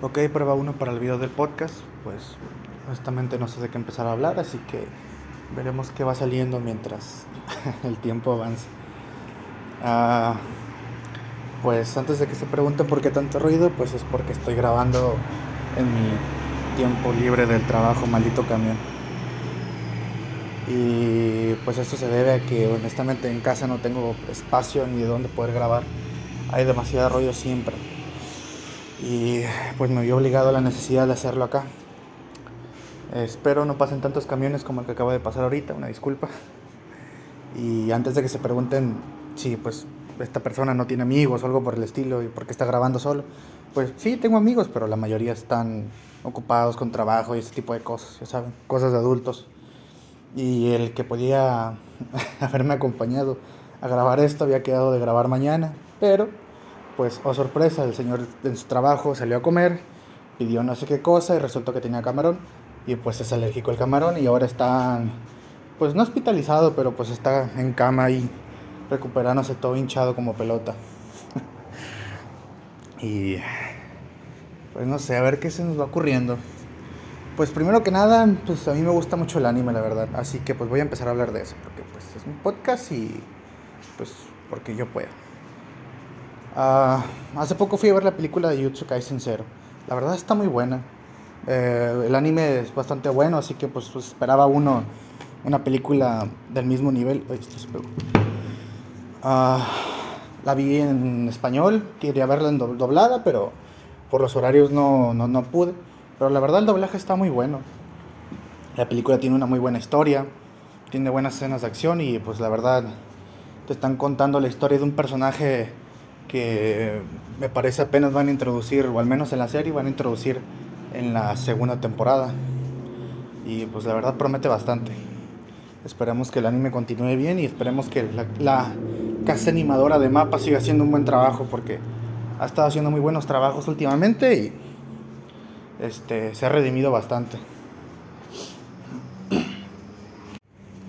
Ok, prueba uno para el video del podcast. Pues honestamente no sé de qué empezar a hablar, así que veremos qué va saliendo mientras el tiempo avanza. Ah, pues antes de que se pregunten por qué tanto ruido, pues es porque estoy grabando en mi tiempo libre del trabajo, maldito camión. Y pues esto se debe a que honestamente en casa no tengo espacio ni de dónde poder grabar. Hay demasiado ruido siempre y pues me vio obligado a la necesidad de hacerlo acá. Espero no pasen tantos camiones como el que acaba de pasar ahorita, una disculpa. Y antes de que se pregunten si pues esta persona no tiene amigos o algo por el estilo y por qué está grabando solo, pues sí, tengo amigos, pero la mayoría están ocupados con trabajo y ese tipo de cosas, ya saben, cosas de adultos. Y el que podía haberme acompañado a grabar esto había quedado de grabar mañana, pero pues, oh sorpresa, el señor en su trabajo salió a comer, pidió no sé qué cosa y resultó que tenía camarón. Y pues es alérgico al camarón y ahora está, pues no hospitalizado, pero pues está en cama ahí, recuperándose todo hinchado como pelota. y pues no sé, a ver qué se nos va ocurriendo. Pues primero que nada, pues a mí me gusta mucho el anime, la verdad. Así que pues voy a empezar a hablar de eso, porque pues es un podcast y pues porque yo puedo. Ah, hace poco fui a ver la película de Jutsu Kaisen Zero. La verdad está muy buena. Eh, el anime es bastante bueno, así que pues, pues, esperaba uno una película del mismo nivel. Ah, la vi en español, quería verla en doblada, pero por los horarios no, no, no pude. Pero la verdad el doblaje está muy bueno. La película tiene una muy buena historia, tiene buenas escenas de acción y pues la verdad te están contando la historia de un personaje que me parece apenas van a introducir, o al menos en la serie van a introducir en la segunda temporada. Y pues la verdad promete bastante. Esperemos que el anime continúe bien y esperemos que la, la casa animadora de mapa siga haciendo un buen trabajo porque ha estado haciendo muy buenos trabajos últimamente y este, se ha redimido bastante.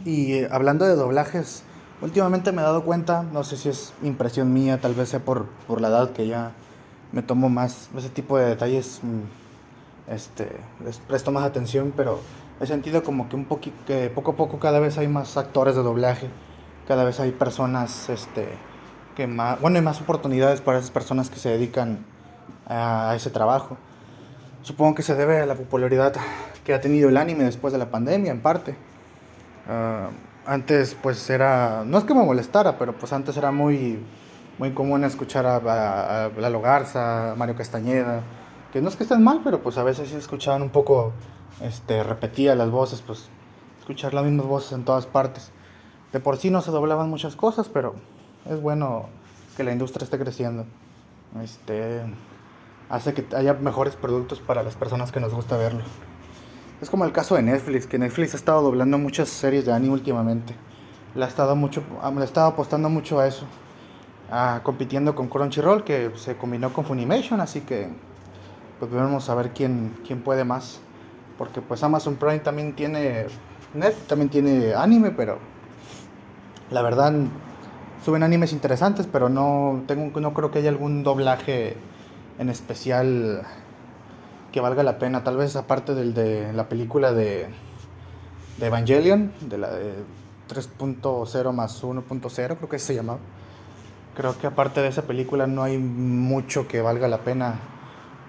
Y eh, hablando de doblajes, Últimamente me he dado cuenta, no sé si es impresión mía, tal vez sea por, por la edad que ya me tomo más ese tipo de detalles, mm, este, les presto más atención, pero he sentido como que un poquito, que poco a poco cada vez hay más actores de doblaje, cada vez hay personas, este, que más, bueno, hay más oportunidades para esas personas que se dedican a, ese trabajo. Supongo que se debe a la popularidad que ha tenido el anime después de la pandemia, en parte. Ah, antes pues era, no es que me molestara, pero pues antes era muy, muy común escuchar a, a, Lalo Garza, a Mario Castañeda, que no es que estén mal, pero pues a veces sí escuchaban un poco, este, repetía las voces, pues escuchar las mismas voces en todas partes. De por sí no se doblaban muchas cosas, pero es bueno que la industria esté creciendo. Este, hace que haya mejores productos para las personas que nos gusta verlo. Es como el caso de Netflix, que Netflix ha estado doblando muchas series de anime últimamente. Le ha estado, mucho, le ha estado apostando mucho a eso. compitiendo con Crunchyroll, que se combinó con Funimation, así que pues vamos a ver quién, quién puede más. Porque pues Amazon Prime también tiene, Netflix también tiene anime, pero la verdad suben animes interesantes, pero no, tengo, no creo que haya algún doblaje en especial que valga la pena. Tal vez aparte del de la película de, de Evangelion, de la de 3.0 más 1.0, creo que se llamaba. Creo que aparte de esa película no hay mucho que valga la pena.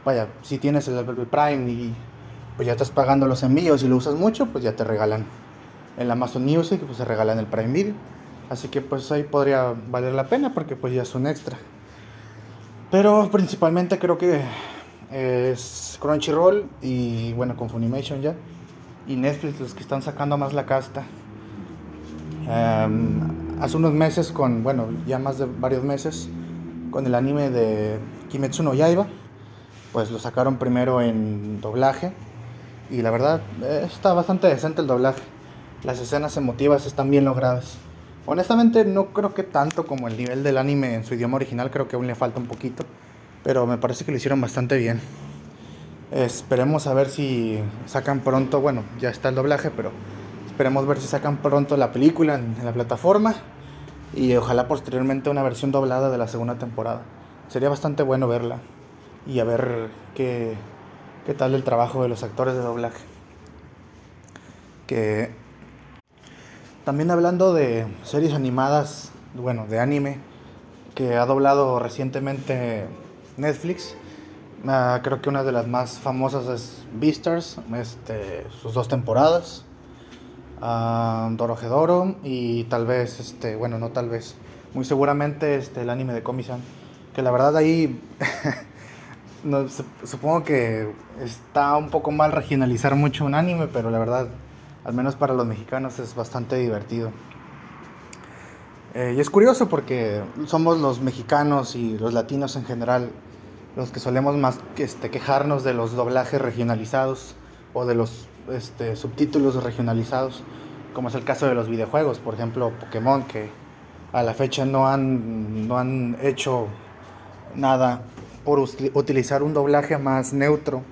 Vaya, si tienes el, Prime y pues ya estás pagando los envíos y lo usas mucho, pues ya te regalan el Amazon Music, pues se regalan el Prime Video. Así que pues ahí podría valer la pena porque pues ya es un extra. Pero principalmente creo que es Crunchyroll y bueno, con Funimation ya. Y Netflix los que están sacando más la casta. Em, hace unos meses con, bueno, ya más de varios meses, con el anime de Kimetsu no Yaiba, pues lo sacaron primero en doblaje. Y la verdad, eh, está bastante decente el doblaje. Las escenas emotivas están bien logradas. Honestamente no creo que tanto como el nivel del anime en su idioma original, creo que aún le falta un poquito pero me parece que lo hicieron bastante bien. Esperemos a ver si sacan pronto, bueno, ya está el doblaje, pero esperemos ver si sacan pronto la película en, la plataforma y ojalá posteriormente una versión doblada de la segunda temporada. Sería bastante bueno verla. y a ver qué, qué tal el trabajo de los actores de doblaje. Que también hablando de series animadas, bueno, de anime, que ha doblado recientemente Netflix. Ah, creo que una de las más famosas es Beastars, este, sus dos temporadas. Uh, Doro y tal vez, este, bueno, no tal vez, muy seguramente este, el anime de Komi-san. Que la verdad ahí no, supongo que está un poco mal regionalizar mucho un anime, pero la verdad, al menos para los mexicanos es bastante divertido. Eh, y es curioso porque somos los mexicanos y los latinos en general los que solemos más este, quejarnos de los doblajes regionalizados o de los este, subtítulos regionalizados, como es el caso de los videojuegos, por ejemplo Pokémon, que a la fecha no han, no han hecho nada por utilizar un doblaje más neutro,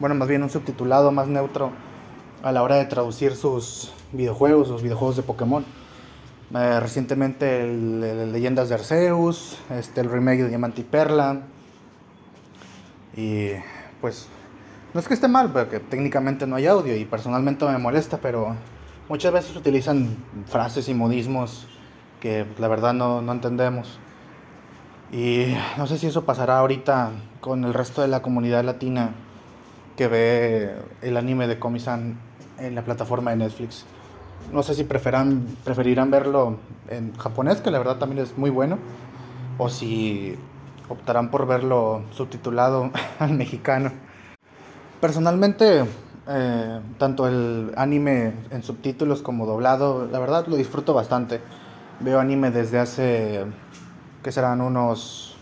bueno, más bien un subtitulado más neutro a la hora de traducir sus videojuegos, sus videojuegos de Pokémon. Eh, recientemente el, Leyendas de Arceus, este, el remake de Diamante y Perla. Y pues no es que esté mal, porque técnicamente no hay audio y personalmente me molesta, pero muchas veces utilizan frases y modismos que la verdad no, no entendemos. Y no sé si eso pasará ahorita con el resto de la comunidad latina que ve el anime de Komi-san en la plataforma de Netflix. No sé si preferan, preferirán verlo en japonés, que la verdad también es muy bueno, o si optarán por verlo subtitulado al mexicano. Personalmente, eh, tanto el anime en subtítulos como doblado, la verdad lo disfruto bastante. Veo anime desde hace, que serán unos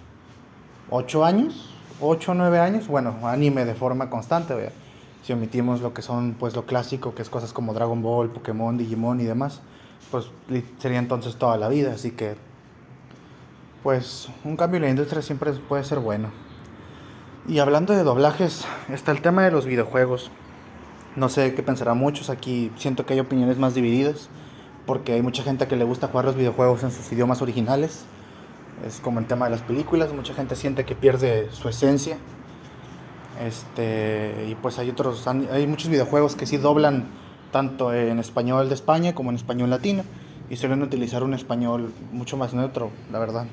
8 años, 8 o 9 años, bueno, anime de forma constante si omitimos lo que son pues lo clásico, que es cosas como Dragon Ball, Pokémon, Digimon y demás, pues sería entonces toda la vida, así que pues un cambio en la industria siempre puede ser bueno. Y hablando de doblajes, está el tema de los videojuegos. No sé qué pensarán muchos, aquí siento que hay opiniones más divididas, porque hay mucha gente que le gusta jugar los videojuegos en sus idiomas originales. Es como el tema de las películas, mucha gente siente que pierde su esencia este, y pues hay otros, hay muchos videojuegos que sí doblan tanto en español de España como en español latino y suelen utilizar un español mucho más neutro, la verdad.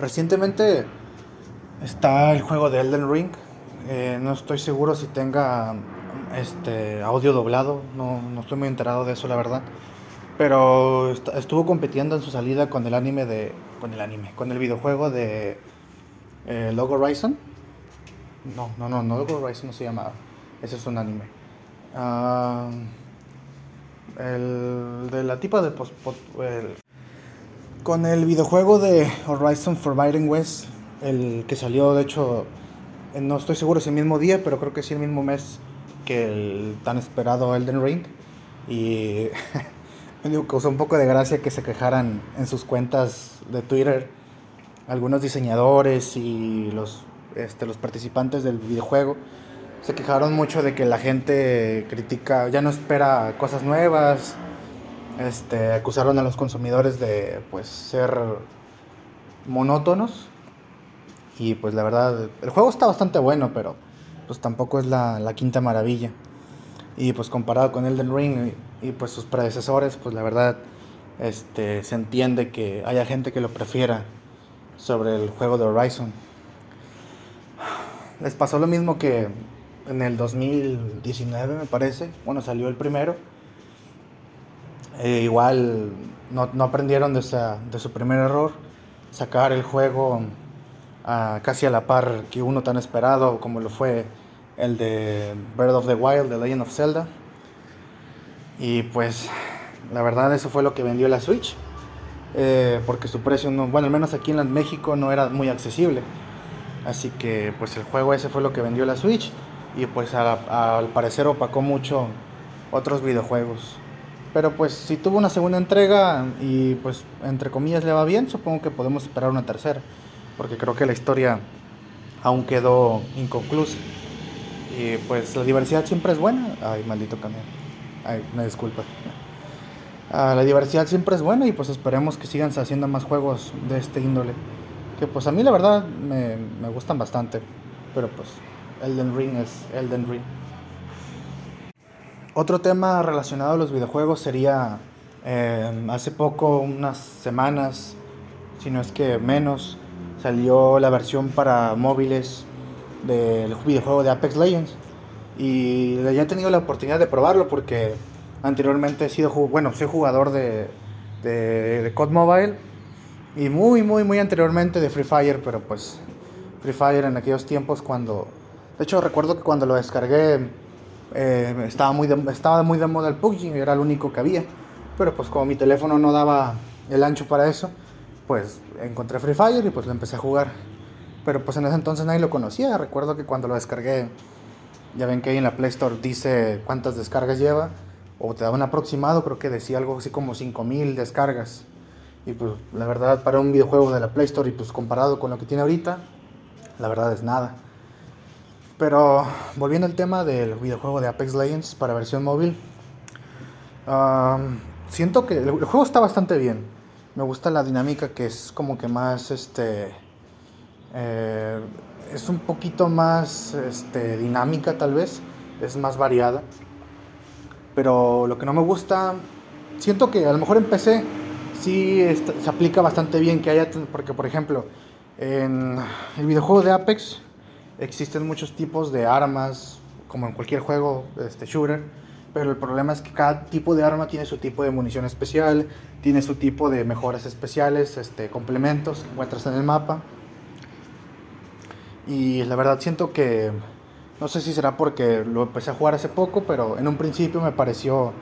Recientemente está el juego de Elden Ring. Eh, no estoy seguro si tenga este audio doblado, no, no, estoy muy enterado de eso, la verdad. Pero estuvo compitiendo en su salida con el anime de. con el anime, con el videojuego de eh, Logo Horizon. No, no, no, no, Logo Horizon no se llama. Ese es un anime. Ah, el de la tipa de con el videojuego de Horizon Forbidden West, el que salió de hecho, eh, no estoy seguro si el mismo día, pero creo que sí el mismo mes que el tan esperado Elden Ring. Y me causó un poco de gracia que se quejaran en sus cuentas de Twitter algunos diseñadores y los, este, los participantes del videojuego se quejaron mucho de que la gente critica, ya no espera cosas nuevas, este, acusaron a los consumidores de pues ser monótonos y pues la verdad el juego está bastante bueno pero pues tampoco es la, la quinta maravilla y pues comparado con Elden Ring y, y, pues sus predecesores pues la verdad este se entiende que haya gente que lo prefiera sobre el juego de Horizon. Les pasó lo mismo que en el 2019, me parece. Bueno, salió el primero. E igual no, no aprendieron de, de, su primer error. Sacar el juego casi a la par que uno tan esperado como lo fue el de Breath of the Wild, The Legend of Zelda. Y pues la verdad eso fue lo que vendió la Switch. Eh, porque su precio, no, bueno, al menos aquí en México no era muy accesible. Así que pues el juego ese fue lo que vendió la Switch y pues al parecer opacó mucho otros videojuegos. Pero pues si tuvo una segunda entrega y pues entre comillas le va bien, supongo que podemos esperar una tercera. Porque creo que la historia aún quedó inconclusa. Y pues la diversidad siempre es buena. Ay, maldito camión. Ay, me disculpa. Ah, la diversidad siempre es buena y pues esperemos que sigan haciendo más juegos de este índole. que pues a mí la verdad me, me gustan bastante, pero pues Elden Ring es Elden Ring. Otro tema relacionado a los videojuegos sería eh, hace poco, unas semanas, si no es que menos, salió la versión para móviles del videojuego de Apex Legends. Y ya he tenido la oportunidad de probarlo porque anteriormente he sido, bueno, soy jugador de, de, de COD Mobile y muy, muy, muy anteriormente de Free Fire, pero pues Free Fire en aquellos tiempos cuando... De hecho recuerdo que cuando lo descargué eh, estaba, muy de, estaba muy de moda el PUBG, era el único que había. Pero pues como mi teléfono no daba el ancho para eso, pues encontré Free Fire y pues lo empecé a jugar. Pero pues en ese entonces nadie lo conocía. Recuerdo que cuando lo descargué, ya ven que ahí en la Play Store dice cuántas descargas lleva. O te da un aproximado, creo que decía algo así como 5000 descargas. Y pues la verdad para un videojuego de la Play Store y pues comparado con lo que tiene ahorita, la verdad es nada. Pero volviendo al tema del videojuego de Apex Legends para versión móvil, siento que el, juego está bastante bien. Me gusta la dinámica que es como que más, este, eh, es un poquito más este, dinámica tal vez, es más variada. Pero lo que no me gusta, siento que a lo mejor en PC sí se aplica bastante bien que haya, porque por ejemplo, en el videojuego de Apex existen muchos tipos de armas, como en cualquier juego este, shooter, pero el problema es que cada tipo de arma tiene su tipo de munición especial, tiene su tipo de mejoras especiales, este, complementos que encuentras en el mapa. Y la verdad siento que, no sé si será porque lo empecé a jugar hace poco, pero en un principio me pareció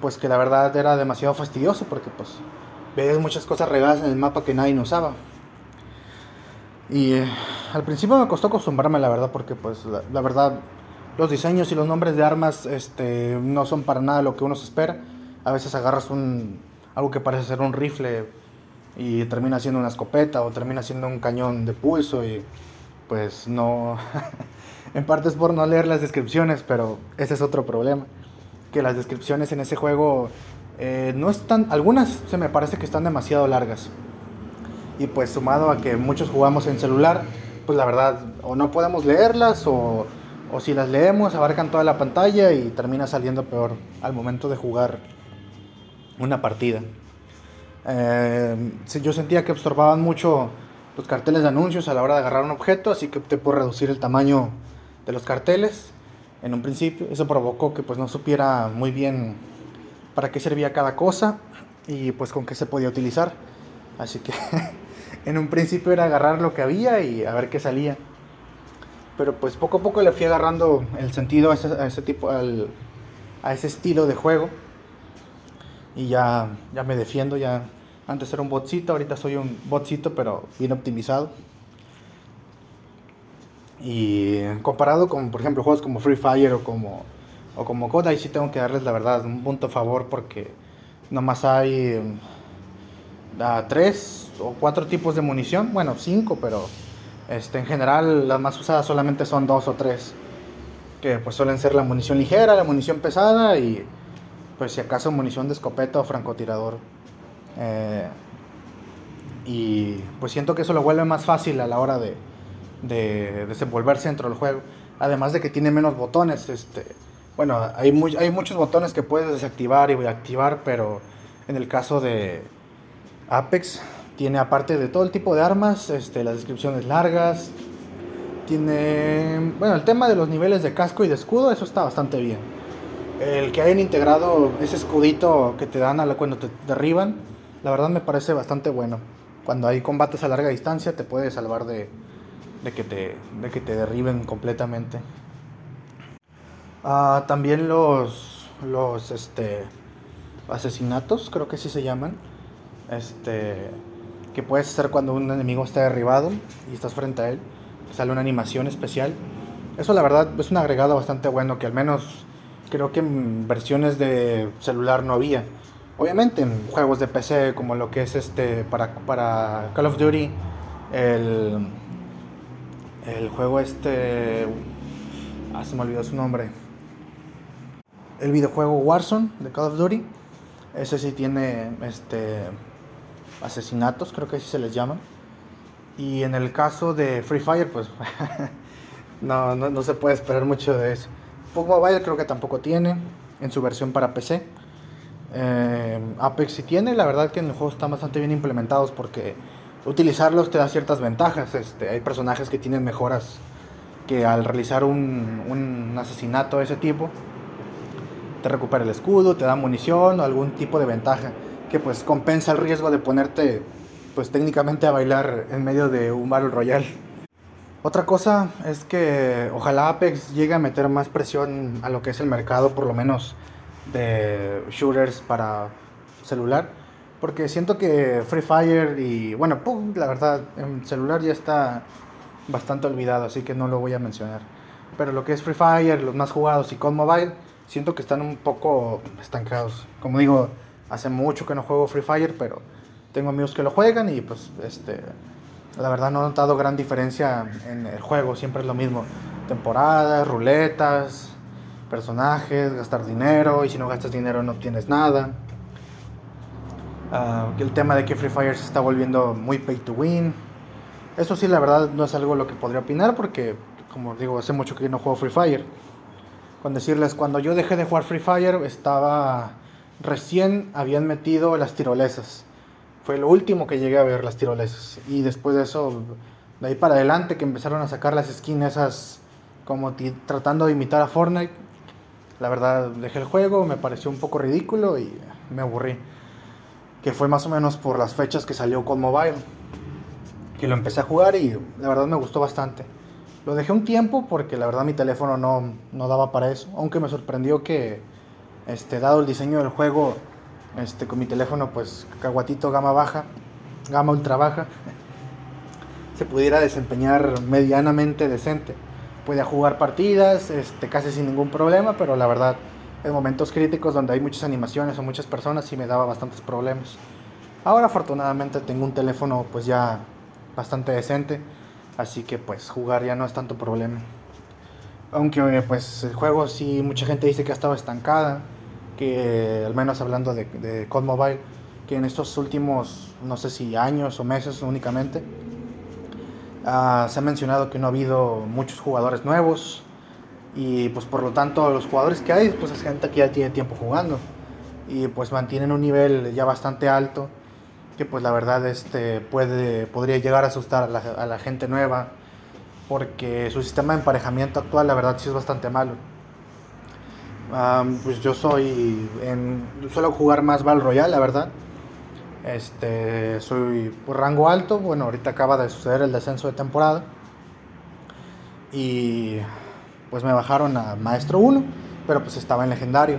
pues que la verdad era demasiado fastidioso porque pues ves muchas cosas regadas en el mapa que nadie usaba. Y eh, al principio me costó acostumbrarme, la verdad, porque pues la, verdad los diseños y los nombres de armas este, no son para nada lo que uno se espera. A veces agarras un, algo que parece ser un rifle y termina siendo una escopeta o termina siendo un cañón de pulso y pues no... en parte es por no leer las descripciones, pero ese es otro problema. Que las descripciones en ese juego eh, no están... Algunas se me parece que están demasiado largas y pues sumado a que muchos jugamos en celular, pues la verdad o no podemos leerlas o, o si las leemos abarcan toda la pantalla y termina saliendo peor al momento de jugar una partida. Eh, yo sentía que absorbaban mucho los carteles de anuncios a la hora de agarrar un objeto, así que opté por reducir el tamaño de los carteles en un principio. Eso provocó que pues no supiera muy bien para qué servía cada cosa y pues con qué se podía utilizar. Así que en un principio era agarrar lo que había y a ver qué salía. Pero pues poco a poco le fui agarrando el sentido a ese, tipo, a ese estilo de juego. Y ya, ya me defiendo, ya antes era un botcito, ahorita soy un botcito, pero bien optimizado. Y comparado con, por ejemplo, juegos como Free Fire o como, o como COD, ahí sí tengo que darles la verdad un punto a favor porque nomás hay a tres o cuatro tipos de munición, bueno, cinco, pero este, en general las más usadas solamente son dos o tres, que pues suelen ser la munición ligera, la munición pesada y pues si acaso munición de escopeta o francotirador. Eh, y pues siento que eso lo vuelve más fácil a la hora de, de desenvolverse dentro del juego. Además de que tiene menos botones, este, bueno, hay, hay muchos botones que puedes desactivar y activar, pero en el caso de, Apex tiene aparte de todo el tipo de armas, este, las descripciones largas, tiene, bueno, el tema de los niveles de casco y de escudo, eso está bastante bien. El que hayan integrado ese escudito que te dan a la, cuando te derriban, la verdad me parece bastante bueno. Cuando hay combates a larga distancia te puede salvar de, de, que, te, de que te derriben completamente. Ah, también los, los este, asesinatos, creo que sí se llaman este, que puedes hacer cuando un enemigo está derribado y estás frente a él. Sale una animación especial. Eso la verdad es un agregado bastante bueno que al menos creo que en versiones de celular no había. Obviamente en juegos de PC como lo que es este para, para Call of Duty, el, el juego este... Ah, se me olvidó su nombre. El videojuego Warzone de Call of Duty. Ese sí tiene este asesinatos, creo que así se les llama. Y en el caso de Free Fire, pues no, no, no, se puede esperar mucho de eso. PUBG Mobile creo que tampoco tiene en su versión para PC. Eh, Apex sí tiene, la verdad que en el juego están bastante bien implementados porque utilizarlos te da ciertas ventajas. Este, hay personajes que tienen mejoras que al realizar un, un asesinato de ese tipo te recupera el escudo, te da munición o algún tipo de ventaja que pues compensa el riesgo de ponerte pues técnicamente a bailar en medio de un Battle Royale. Otra cosa es que ojalá Apex llegue a meter más presión a lo que es el mercado, por lo menos de shooters para celular. Porque siento que Free Fire y bueno, la verdad, en celular ya está bastante olvidado, así que no lo voy a mencionar. Pero lo que es Free Fire, los más jugados y con mobile, siento que están un poco estancados. Como digo, hace mucho que no juego Free Fire, pero tengo amigos que lo juegan y pues este la verdad no he notado gran diferencia en el juego, siempre es lo mismo. Temporadas, ruletas, personajes, gastar dinero y si no gastas dinero no tienes nada. Uh, el tema de que Free Fire se está volviendo muy pay to win. Eso sí, la verdad no es algo lo que podría opinar porque, como digo, hace mucho que no juego Free Fire. Con decirles, cuando yo dejé de jugar Free Fire estaba recién habían metido las tirolesas. Fue lo último que llegué a ver las tirolesas. Y después de eso, de ahí para adelante que empezaron a sacar las skins esas como tratando de imitar a Fortnite. La verdad dejé el juego, me pareció un poco ridículo y me aburrí. Que fue más o menos por las fechas que salió con Mobile. Que lo empecé a jugar y la verdad me gustó bastante. Lo dejé un tiempo porque la verdad mi teléfono no, no daba para eso. Aunque me sorprendió que este, dado el diseño del juego, este, con mi teléfono, pues caguatito gama baja, gama ultra baja, se pudiera desempeñar medianamente decente. Podía jugar partidas, este, casi sin ningún problema, pero la verdad, en momentos críticos donde hay muchas animaciones o muchas personas, sí me daba bastantes problemas. Ahora afortunadamente tengo un teléfono pues ya bastante decente, así que pues jugar ya no es tanto problema. Aunque pues el juego sí mucha gente dice que ha estado estancada, que al menos hablando de, de COD Mobile, que en estos últimos, no sé si años o meses únicamente, uh, se ha mencionado que no ha habido muchos jugadores nuevos y pues por lo tanto los jugadores que hay, pues es gente que ya tiene tiempo jugando y pues mantienen un nivel ya bastante alto que pues la verdad este puede podría llegar a asustar a la, a la gente nueva porque su sistema de emparejamiento actual la verdad sí es bastante malo pues yo soy. En, suelo jugar más Val Royale, la verdad. Este, soy por rango alto. Bueno, ahorita acaba de suceder el descenso de temporada. Y pues me bajaron a Maestro 1, pero pues estaba en legendario.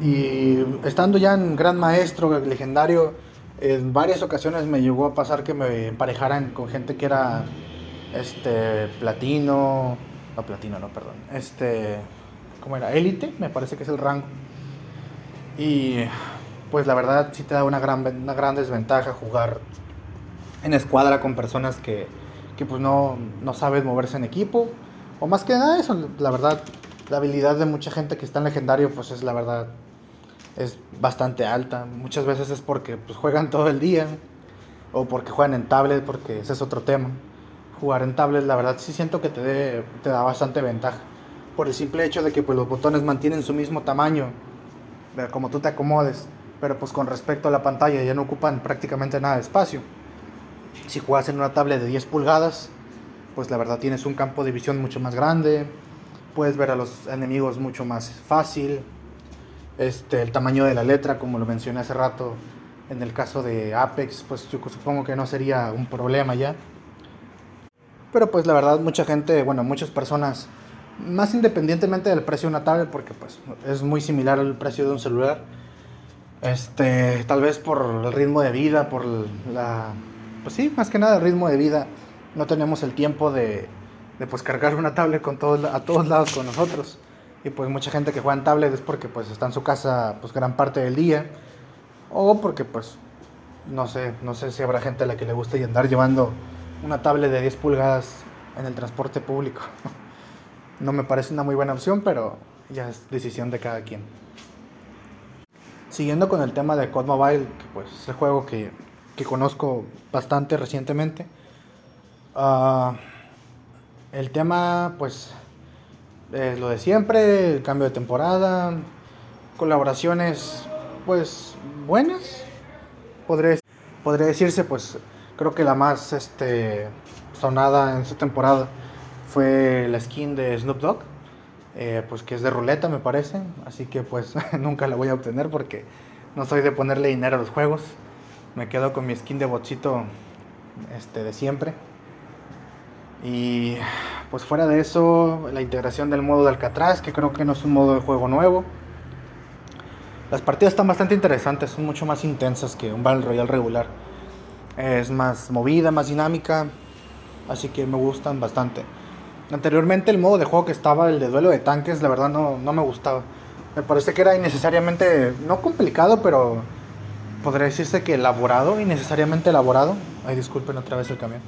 Y estando ya en Gran Maestro, legendario, en varias ocasiones me llegó a pasar que me emparejaran con gente que era este platino, no platino, no, perdón. Este ¿cómo era? Élite, me parece que es el rango. Y pues la verdad sí te da una gran, una gran desventaja jugar en escuadra con personas que, que pues no, no saben moverse en equipo. O más que nada eso, la verdad, la habilidad de mucha gente que está en legendario pues es la verdad, es bastante alta. Muchas veces es porque pues, juegan todo el día o porque juegan en tablet, porque ese es otro tema. Jugar en tablet la verdad sí siento que te, te da bastante ventaja por el simple hecho de que pues, los botones mantienen su mismo tamaño, como tú te acomodes, pero pues con respecto a la pantalla ya no ocupan prácticamente nada de espacio. Si juegas en una tablet de 10 pulgadas, pues la verdad tienes un campo de visión mucho más grande, puedes ver a los enemigos mucho más fácil, este, el tamaño de la letra, como lo mencioné hace rato, en el caso de Apex, pues yo supongo que no sería un problema ya. Pero pues la verdad mucha gente, bueno, muchas personas más independientemente del precio de una tablet, porque pues es muy similar al precio de un celular. Este, tal vez por el ritmo de vida, por la, pues sí, más que nada el ritmo de vida, no tenemos el tiempo de, de pues cargar una tablet con a todos lados con nosotros. Y pues mucha gente que juega en tablet es porque pues está en su casa pues gran parte del día. O porque pues, no sé, no sé si habrá gente a la que le guste andar llevando una tablet de 10 pulgadas en el transporte público. No me parece una muy buena opción, pero ya es decisión de cada quien. Siguiendo con el tema de COD Mobile, que pues es el juego que que conozco bastante recientemente. Ah, el tema, pues, es lo de siempre, el cambio de temporada, colaboraciones, pues, buenas. Podría, podría decirse, pues, creo que la más este, sonada en esta temporada fue la skin de Snoop Dogg, eh, pues que es de ruleta me parece, así que pues nunca la voy a obtener porque no soy de ponerle dinero a los juegos. Me quedo con mi skin de bochito este, de siempre. Y pues fuera de eso, la integración del modo de Alcatraz, que creo que no es un modo de juego nuevo. Las partidas están bastante interesantes, son mucho más intensas que un Battle Royale regular. Es más movida, más dinámica, así que me gustan bastante. Anteriormente el modo de juego que estaba, el de duelo de tanques, la verdad no, no me gustaba. Me parece que era innecesariamente, no complicado, pero podría decirse que elaborado, innecesariamente elaborado. Ay, disculpen otra vez el camión.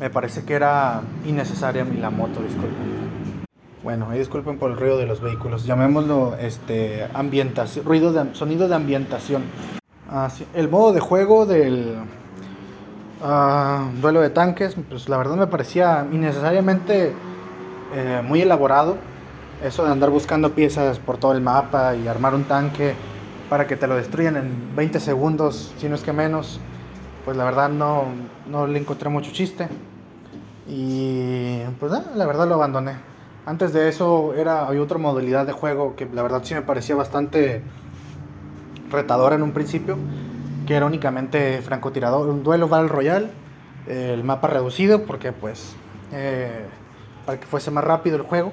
Me parece que era innecesaria la moto, disculpen. Bueno, ahí disculpen por el ruido de los vehículos. Llamémoslo este, ambientación, ruido de, sonido de ambientación. Ah, el modo de juego del Ah, duelo de tanques, pues la verdad me parecía innecesariamente eh, muy elaborado. Eso de andar buscando piezas por todo el mapa y armar un tanque para que te lo destruyan en 20 segundos, si no es que menos, pues la verdad no, no le encontré mucho chiste. Y pues la verdad lo abandoné. Antes de eso era, había otra modalidad de juego que la verdad sí me parecía bastante retadora en un principio, que era únicamente francotirador, un duelo Battle Royale, el mapa reducido porque pues eh, para que fuese más rápido el juego,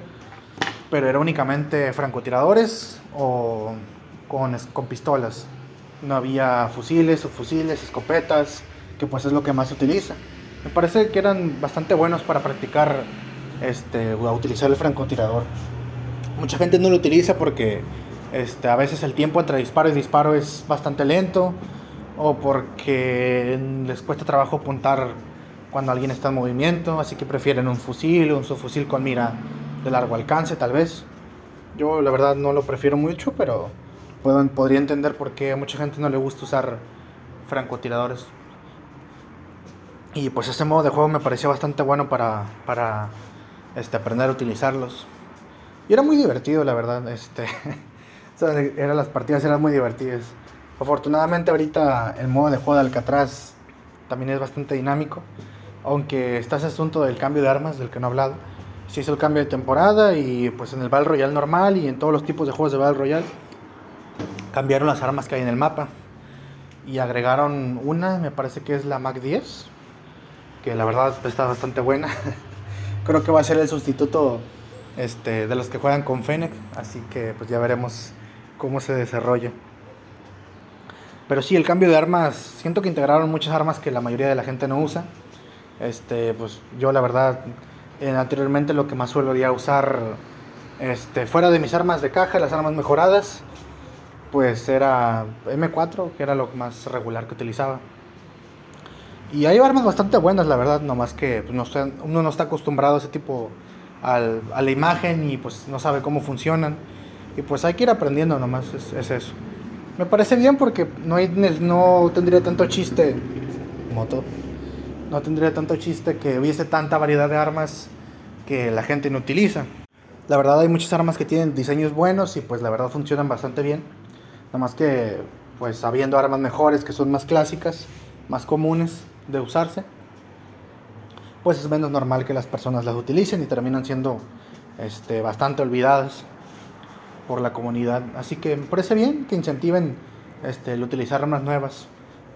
pero era únicamente francotiradores o con, con pistolas. No había fusiles, subfusiles, escopetas, que pues es lo que más se utiliza. Me parece que eran bastante buenos para practicar este, a utilizar el francotirador. Mucha gente no lo utiliza porque este, a veces el tiempo entre disparo y disparo es bastante lento o porque les cuesta trabajo apuntar cuando alguien está en movimiento, así que prefieren un fusil, un subfusil con mira de largo alcance tal vez. Yo la verdad no lo prefiero mucho, pero puedo, podría entender por qué a mucha gente no le gusta usar francotiradores. Y pues ese modo de juego me pareció bastante bueno para, para este, aprender a utilizarlos. Y era muy divertido, la verdad. Este, era, las partidas eran muy divertidas. Afortunadamente ahorita el modo de juego de Alcatraz también es bastante dinámico, aunque está ese asunto del cambio de armas del que no he hablado. Se hizo el cambio de temporada y pues en el Battle Royale normal y en todos los tipos de juegos de Battle Royale cambiaron las armas que hay en el mapa y agregaron una, me parece que es la Mac 10, que la verdad está bastante buena. Creo que va a ser el sustituto este, de los que juegan con Fennec, así que pues ya veremos cómo se desarrolla. Pero sí, el cambio de armas, siento que integraron muchas armas que la mayoría de la gente no usa. Este, pues yo la verdad, anteriormente lo que más suelo usar, este, fuera de mis armas de caja, las armas mejoradas, pues era M4, que era lo más regular que utilizaba. Y hay armas bastante buenas, la verdad, nomás que pues, no uno no está acostumbrado a ese tipo, al, a la imagen y pues no sabe cómo funcionan. Y pues hay que ir aprendiendo nomás, es eso. Me parece bien porque no, hay, no tendría tanto chiste. Moto. No tendría tanto chiste que hubiese tanta variedad de armas que la gente no utiliza. La verdad hay muchas armas que tienen diseños buenos y pues la verdad funcionan bastante bien. Nada más que pues habiendo armas mejores que son más clásicas, más comunes de usarse, pues es menos normal que las personas las utilicen y terminan siendo este, bastante olvidadas por la comunidad. Así que me parece bien que incentiven este, el utilizar armas nuevas.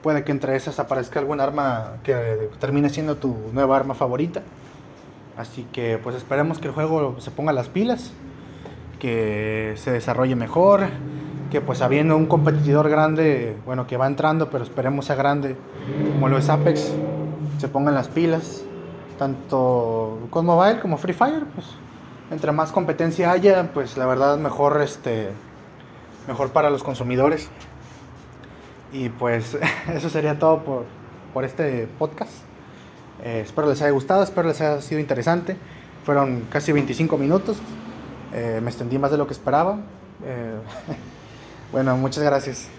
Puede que entre esas aparezca algún arma que termine siendo tu nueva arma favorita. Así que pues esperemos que el juego se ponga las pilas, que se desarrolle mejor, que pues habiendo un competidor grande, bueno, que va entrando, pero esperemos sea grande, como lo es Apex, se pongan las pilas, tanto con mobile como Free Fire, pues entre más competencia haya, pues la verdad mejor este mejor para los consumidores. Y pues eso sería todo por, por este podcast. Eh, espero les haya gustado, espero les haya sido interesante. Fueron casi 25 minutos. Eh, me extendí más de lo que esperaba. Eh, bueno, muchas gracias.